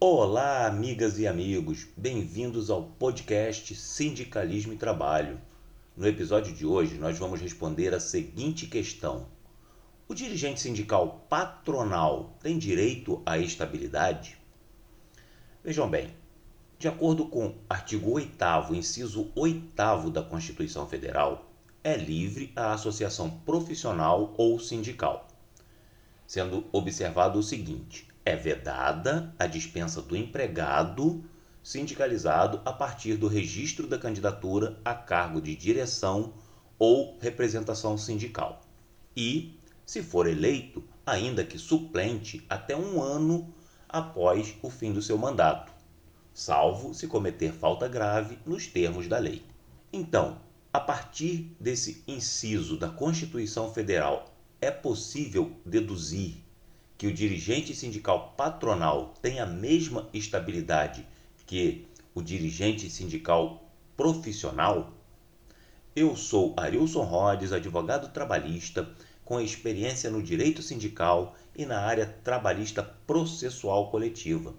Olá, amigas e amigos, bem-vindos ao podcast Sindicalismo e Trabalho. No episódio de hoje, nós vamos responder a seguinte questão: O dirigente sindical patronal tem direito à estabilidade? Vejam bem, de acordo com o artigo 8, inciso 8 da Constituição Federal, é livre a associação profissional ou sindical, sendo observado o seguinte é vedada a dispensa do empregado sindicalizado a partir do registro da candidatura a cargo de direção ou representação sindical. E, se for eleito, ainda que suplente, até um ano após o fim do seu mandato, salvo se cometer falta grave nos termos da lei. Então, a partir desse inciso da Constituição Federal, é possível deduzir que o dirigente sindical patronal tem a mesma estabilidade que o dirigente sindical profissional? Eu sou Arilson Rhodes, advogado trabalhista, com experiência no direito sindical e na área trabalhista processual coletiva.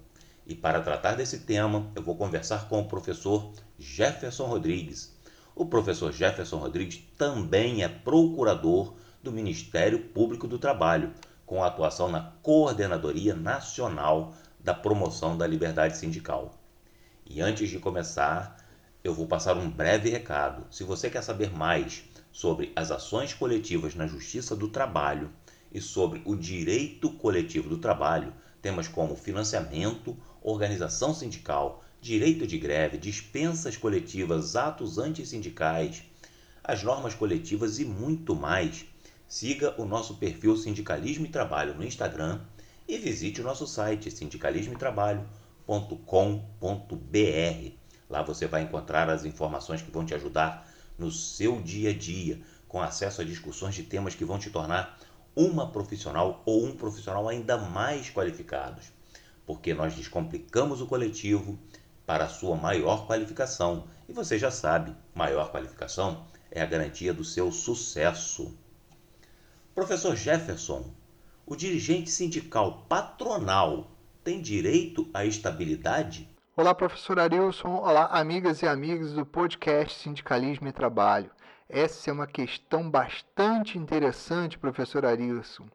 E para tratar desse tema, eu vou conversar com o professor Jefferson Rodrigues. O professor Jefferson Rodrigues também é procurador do Ministério Público do Trabalho com atuação na Coordenadoria Nacional da Promoção da Liberdade Sindical. E antes de começar, eu vou passar um breve recado. Se você quer saber mais sobre as ações coletivas na Justiça do Trabalho e sobre o direito coletivo do trabalho, temas como financiamento, organização sindical, direito de greve, dispensas coletivas, atos antissindicais, as normas coletivas e muito mais, Siga o nosso perfil Sindicalismo e Trabalho no Instagram e visite o nosso site sindicalismoetrabalho.com.br. Lá você vai encontrar as informações que vão te ajudar no seu dia a dia, com acesso a discussões de temas que vão te tornar uma profissional ou um profissional ainda mais qualificados, porque nós descomplicamos o coletivo para a sua maior qualificação. E você já sabe, maior qualificação é a garantia do seu sucesso. Professor Jefferson, o dirigente sindical patronal tem direito à estabilidade? Olá, professor Arilson. Olá, amigas e amigos do podcast Sindicalismo e Trabalho. Essa é uma questão bastante interessante, professor Arilson.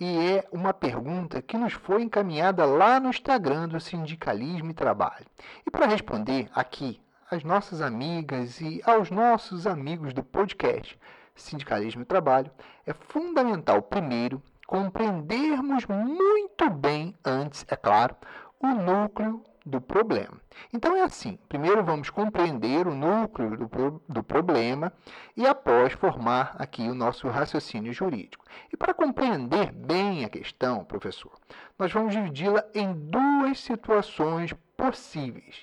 E é uma pergunta que nos foi encaminhada lá no Instagram do Sindicalismo e Trabalho. E para responder aqui às nossas amigas e aos nossos amigos do podcast, sindicalismo e trabalho, é fundamental, primeiro, compreendermos muito bem, antes, é claro, o núcleo do problema. Então é assim: primeiro vamos compreender o núcleo do, do problema e após formar aqui o nosso raciocínio jurídico. E para compreender bem a questão, professor, nós vamos dividi-la em duas situações possíveis.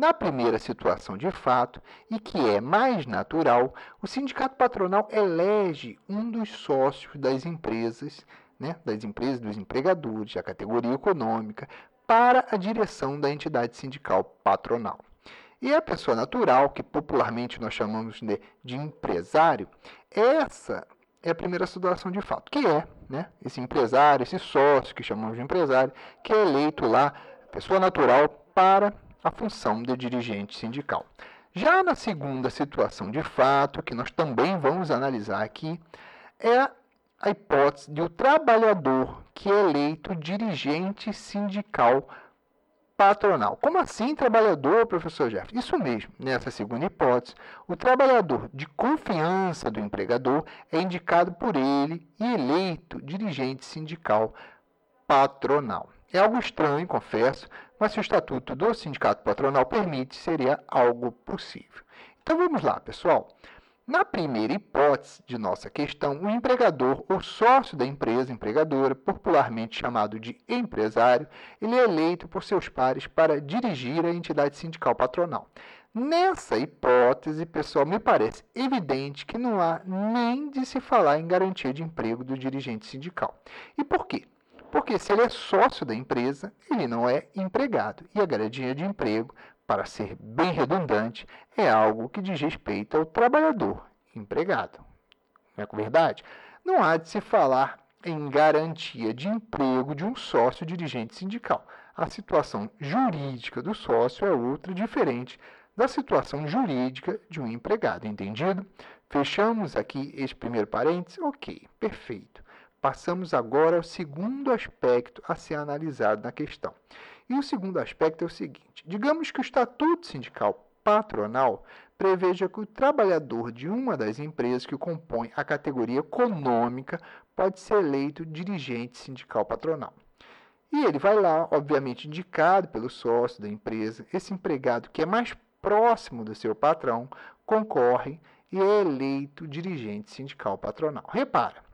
Na primeira situação de fato, e que é mais natural, o sindicato patronal elege um dos sócios das empresas, né, das empresas dos empregadores, da categoria econômica, para a direção da entidade sindical patronal. E a pessoa natural, que popularmente nós chamamos de, de empresário, essa é a primeira situação de fato, que é né, esse empresário, esse sócio que chamamos de empresário, que é eleito lá, pessoa natural, para a função de dirigente sindical. Já na segunda situação de fato, que nós também vamos analisar aqui, é a hipótese de o trabalhador que é eleito dirigente sindical patronal. Como assim trabalhador, professor Jeff? Isso mesmo, nessa segunda hipótese, o trabalhador de confiança do empregador é indicado por ele e eleito dirigente sindical patronal. É algo estranho, confesso, mas se o estatuto do sindicato patronal permite, seria algo possível. Então vamos lá, pessoal. Na primeira hipótese de nossa questão, o empregador ou sócio da empresa empregadora, popularmente chamado de empresário, ele é eleito por seus pares para dirigir a entidade sindical patronal. Nessa hipótese, pessoal, me parece evidente que não há nem de se falar em garantia de emprego do dirigente sindical. E por quê? Porque se ele é sócio da empresa, ele não é empregado. E a garantia de emprego, para ser bem redundante, é algo que diz respeito ao trabalhador empregado. Não é verdade? Não há de se falar em garantia de emprego de um sócio dirigente sindical. a situação jurídica do sócio é outra diferente da situação jurídica de um empregado, entendido? Fechamos aqui esse primeiro parênteses? Ok, perfeito. Passamos agora ao segundo aspecto a ser analisado na questão. E o segundo aspecto é o seguinte: digamos que o estatuto sindical patronal preveja que o trabalhador de uma das empresas que compõe a categoria econômica pode ser eleito dirigente sindical patronal. E ele vai lá, obviamente indicado pelo sócio da empresa, esse empregado que é mais próximo do seu patrão concorre e é eleito dirigente sindical patronal. Repara,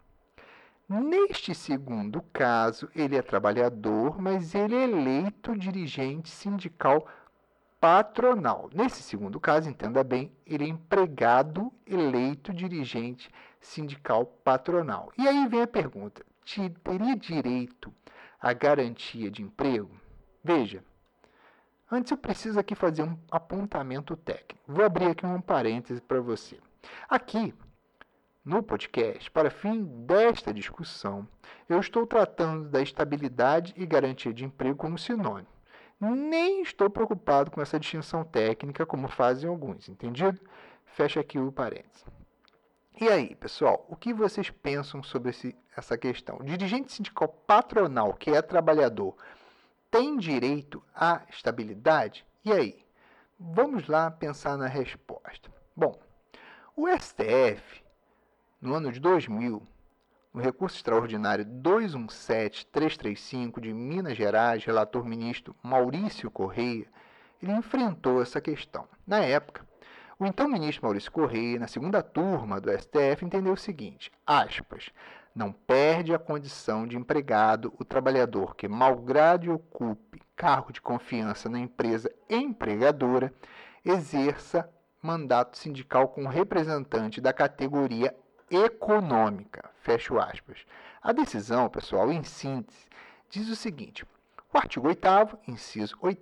neste segundo caso, ele é trabalhador, mas ele é eleito dirigente sindical patronal. Nesse segundo caso, entenda bem, ele é empregado eleito dirigente sindical patronal. E aí vem a pergunta: teria direito à garantia de emprego? Veja, antes eu preciso aqui fazer um apontamento técnico. Vou abrir aqui um parêntese para você. Aqui, no podcast, para fim desta discussão, eu estou tratando da estabilidade e garantia de emprego como sinônimo. Nem estou preocupado com essa distinção técnica, como fazem alguns, entendido? Fecha aqui o parênteses. E aí, pessoal, o que vocês pensam sobre esse, essa questão? O dirigente sindical patronal, que é trabalhador, tem direito à estabilidade? E aí? Vamos lá pensar na resposta. Bom, o STF, no ano de 2000, no recurso extraordinário 217335 de Minas Gerais, relator ministro Maurício Correia, ele enfrentou essa questão. Na época, o então ministro Maurício Correia, na segunda turma do STF, entendeu o seguinte: aspas, não perde a condição de empregado o trabalhador que, malgrado ocupe cargo de confiança na empresa empregadora, exerça mandato sindical com representante da categoria econômica. Fecho aspas. A decisão, pessoal, em síntese, diz o seguinte: o artigo 8, inciso 8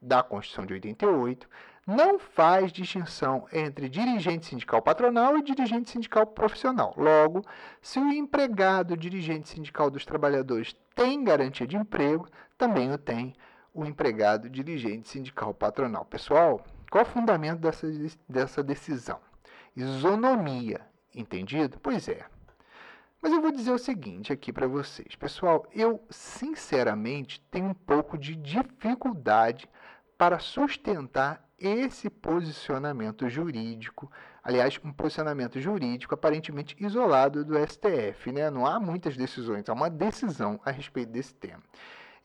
da Constituição de 88, não faz distinção entre dirigente sindical patronal e dirigente sindical profissional. Logo, se o empregado dirigente sindical dos trabalhadores tem garantia de emprego, também o tem o empregado dirigente sindical patronal. Pessoal, qual o fundamento dessa, dessa decisão? Isonomia. Entendido? Pois é. Mas eu vou dizer o seguinte aqui para vocês. Pessoal, eu sinceramente tenho um pouco de dificuldade para sustentar esse posicionamento jurídico. Aliás, um posicionamento jurídico aparentemente isolado do STF. Né? Não há muitas decisões, há uma decisão a respeito desse tema.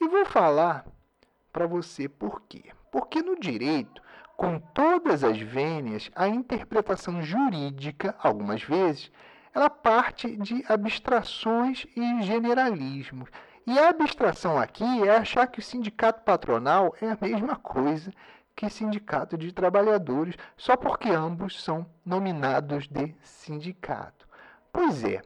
E vou falar para você por quê. Porque no direito com todas as vênias, a interpretação jurídica, algumas vezes, ela parte de abstrações e generalismos. E a abstração aqui é achar que o sindicato patronal é a mesma coisa que sindicato de trabalhadores, só porque ambos são nominados de sindicato. Pois é,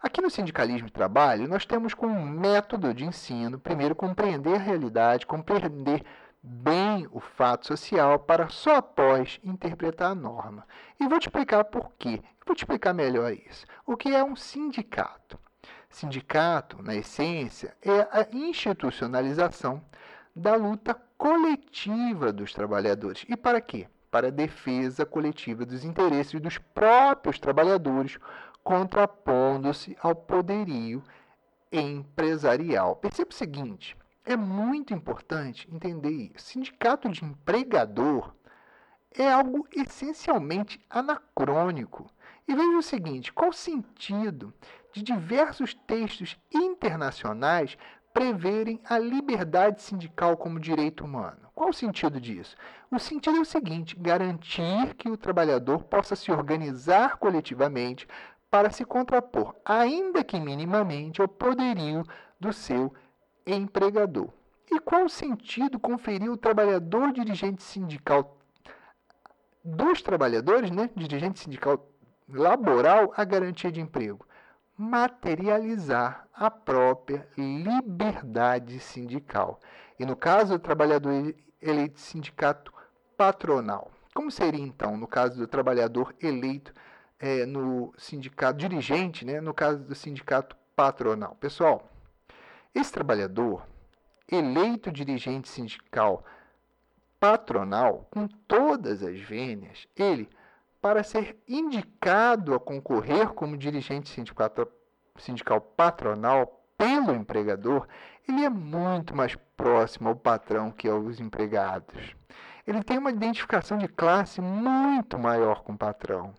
aqui no sindicalismo e trabalho, nós temos como método de ensino, primeiro, compreender a realidade, compreender bem o fato social para só após interpretar a norma. E vou te explicar por quê. Vou te explicar melhor isso. O que é um sindicato? Sindicato, na essência, é a institucionalização da luta coletiva dos trabalhadores. E para quê? Para a defesa coletiva dos interesses dos próprios trabalhadores, contrapondo-se ao poderio empresarial. Perceba o seguinte: é muito importante entender isso. Sindicato de empregador é algo essencialmente anacrônico. E veja o seguinte: qual o sentido de diversos textos internacionais preverem a liberdade sindical como direito humano? Qual o sentido disso? O sentido é o seguinte: garantir que o trabalhador possa se organizar coletivamente para se contrapor, ainda que minimamente, ao poderio do seu empregador. E qual o sentido conferir o trabalhador dirigente sindical dos trabalhadores, né, dirigente sindical laboral, a garantia de emprego? Materializar a própria liberdade sindical. E no caso do trabalhador eleito sindicato patronal. Como seria então no caso do trabalhador eleito é, no sindicato dirigente, né, no caso do sindicato patronal? Pessoal, esse trabalhador, eleito dirigente sindical patronal, com todas as vênias, ele, para ser indicado a concorrer como dirigente sindical patronal pelo empregador, ele é muito mais próximo ao patrão que aos empregados ele tem uma identificação de classe muito maior com o patrão.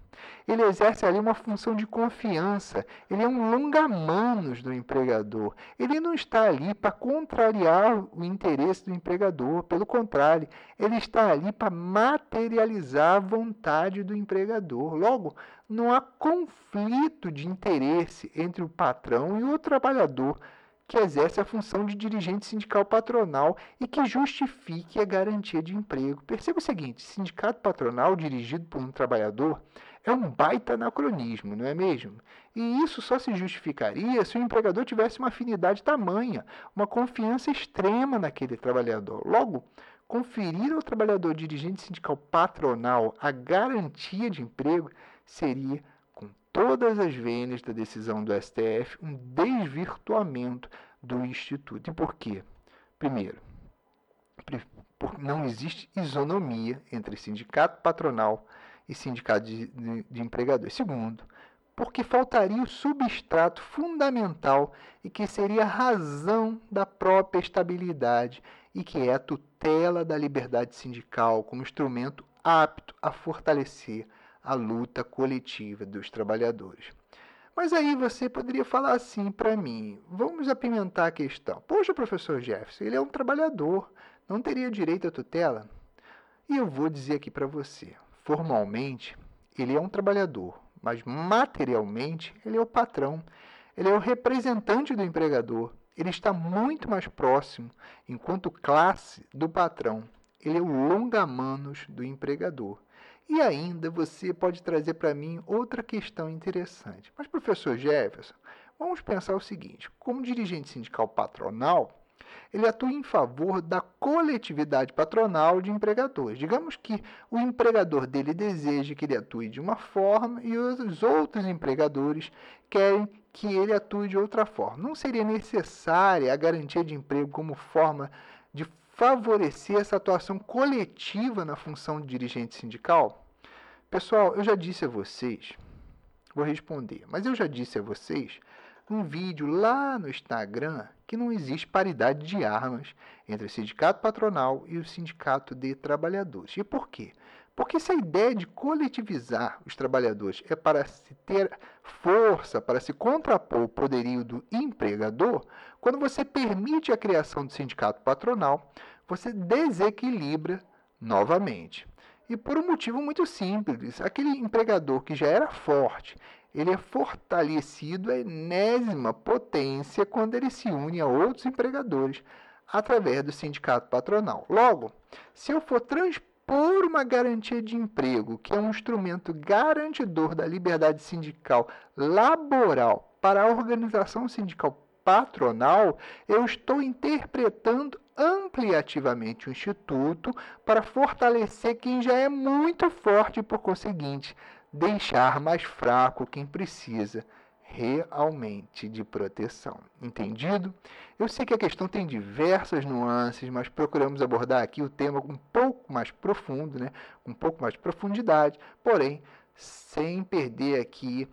Ele exerce ali uma função de confiança. Ele é um longa-manos do empregador. Ele não está ali para contrariar o interesse do empregador. Pelo contrário, ele está ali para materializar a vontade do empregador. Logo, não há conflito de interesse entre o patrão e o trabalhador que exerce a função de dirigente sindical patronal e que justifique a garantia de emprego. Perceba o seguinte: sindicato patronal dirigido por um trabalhador é um baita anacronismo, não é mesmo? E isso só se justificaria se o empregador tivesse uma afinidade tamanha, uma confiança extrema naquele trabalhador. Logo, conferir ao trabalhador dirigente sindical patronal a garantia de emprego seria todas as vênias da decisão do STF um desvirtuamento do Instituto. E por quê? Primeiro, porque não existe isonomia entre sindicato patronal e sindicato de, de, de empregadores. Segundo, porque faltaria o substrato fundamental e que seria a razão da própria estabilidade e que é a tutela da liberdade sindical como instrumento apto a fortalecer a luta coletiva dos trabalhadores. Mas aí você poderia falar assim para mim: vamos apimentar a questão. Poxa, professor Jefferson, ele é um trabalhador, não teria direito à tutela? E eu vou dizer aqui para você: formalmente, ele é um trabalhador, mas materialmente, ele é o patrão, ele é o representante do empregador, ele está muito mais próximo, enquanto classe, do patrão. Ele é o longa-manos do empregador. E ainda você pode trazer para mim outra questão interessante. Mas, professor Jefferson, vamos pensar o seguinte: como dirigente sindical patronal, ele atua em favor da coletividade patronal de empregadores. Digamos que o empregador dele deseja que ele atue de uma forma e os outros empregadores querem que ele atue de outra forma. Não seria necessária a garantia de emprego como forma de favorecer essa atuação coletiva na função de dirigente sindical? Pessoal, eu já disse a vocês, vou responder, mas eu já disse a vocês num vídeo lá no Instagram que não existe paridade de armas entre o sindicato patronal e o sindicato de trabalhadores. E por quê? Porque se a ideia de coletivizar os trabalhadores é para se ter força, para se contrapor o poderio do empregador, quando você permite a criação do sindicato patronal, você desequilibra novamente. E por um motivo muito simples, aquele empregador que já era forte, ele é fortalecido à enésima potência quando ele se une a outros empregadores através do sindicato patronal. Logo, se eu for transpor por uma garantia de emprego, que é um instrumento garantidor da liberdade sindical laboral para a organização sindical patronal, eu estou interpretando ampliativamente o Instituto para fortalecer quem já é muito forte e, por conseguinte, deixar mais fraco quem precisa realmente de proteção. Entendido? Eu sei que a questão tem diversas nuances, mas procuramos abordar aqui o tema um pouco mais profundo, né? com um pouco mais de profundidade, porém, sem perder aqui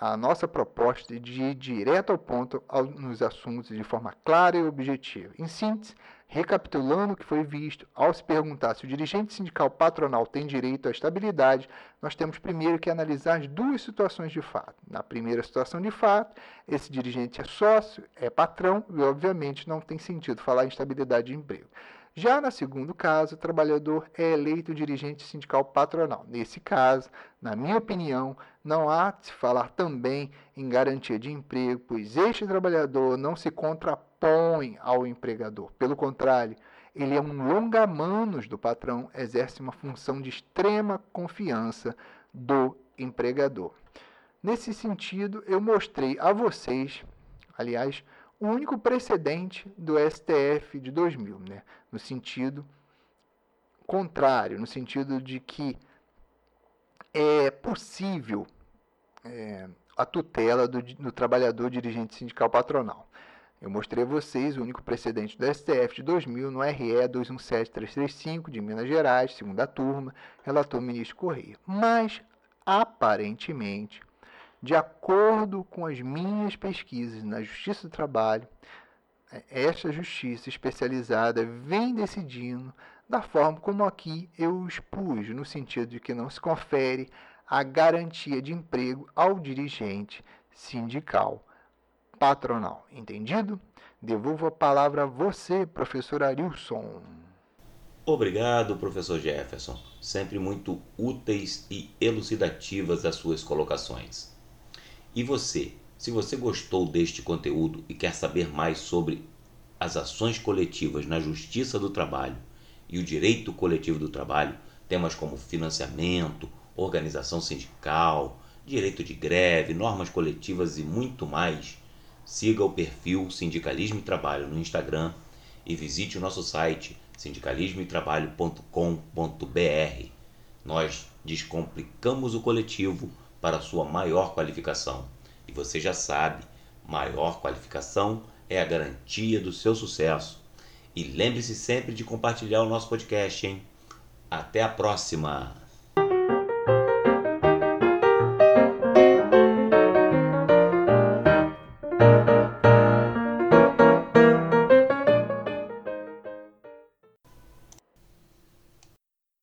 a nossa proposta de ir direto ao ponto nos assuntos de forma clara e objetiva. Em síntese, Recapitulando o que foi visto, ao se perguntar se o dirigente sindical patronal tem direito à estabilidade, nós temos primeiro que analisar as duas situações de fato. Na primeira situação de fato, esse dirigente é sócio, é patrão e, obviamente, não tem sentido falar em estabilidade de emprego. Já no segundo caso, o trabalhador é eleito dirigente sindical patronal. Nesse caso, na minha opinião, não há de se falar também em garantia de emprego, pois este trabalhador não se contrapõe impõe ao empregador. Pelo contrário, ele é um longa-manos do patrão, exerce uma função de extrema confiança do empregador. Nesse sentido, eu mostrei a vocês, aliás, o único precedente do STF de 2000, né? no sentido contrário, no sentido de que é possível é, a tutela do, do trabalhador dirigente sindical patronal. Eu mostrei a vocês o único precedente do STF de 2000 no RE 217335 de Minas Gerais, segunda turma, relator ministro Correia. Mas, aparentemente, de acordo com as minhas pesquisas na Justiça do Trabalho, é, esta justiça especializada vem decidindo da forma como aqui eu expus, no sentido de que não se confere a garantia de emprego ao dirigente sindical patronal. Entendido? Devolvo a palavra a você, professor Arilson. Obrigado, professor Jefferson. Sempre muito úteis e elucidativas as suas colocações. E você, se você gostou deste conteúdo e quer saber mais sobre as ações coletivas na Justiça do Trabalho e o direito coletivo do trabalho, temas como financiamento, organização sindical, direito de greve, normas coletivas e muito mais, siga o perfil Sindicalismo e Trabalho no Instagram e visite o nosso site sindicalismoetrabalho.com.br. Nós descomplicamos o coletivo para sua maior qualificação. E você já sabe, maior qualificação é a garantia do seu sucesso. E lembre-se sempre de compartilhar o nosso podcast, hein? Até a próxima!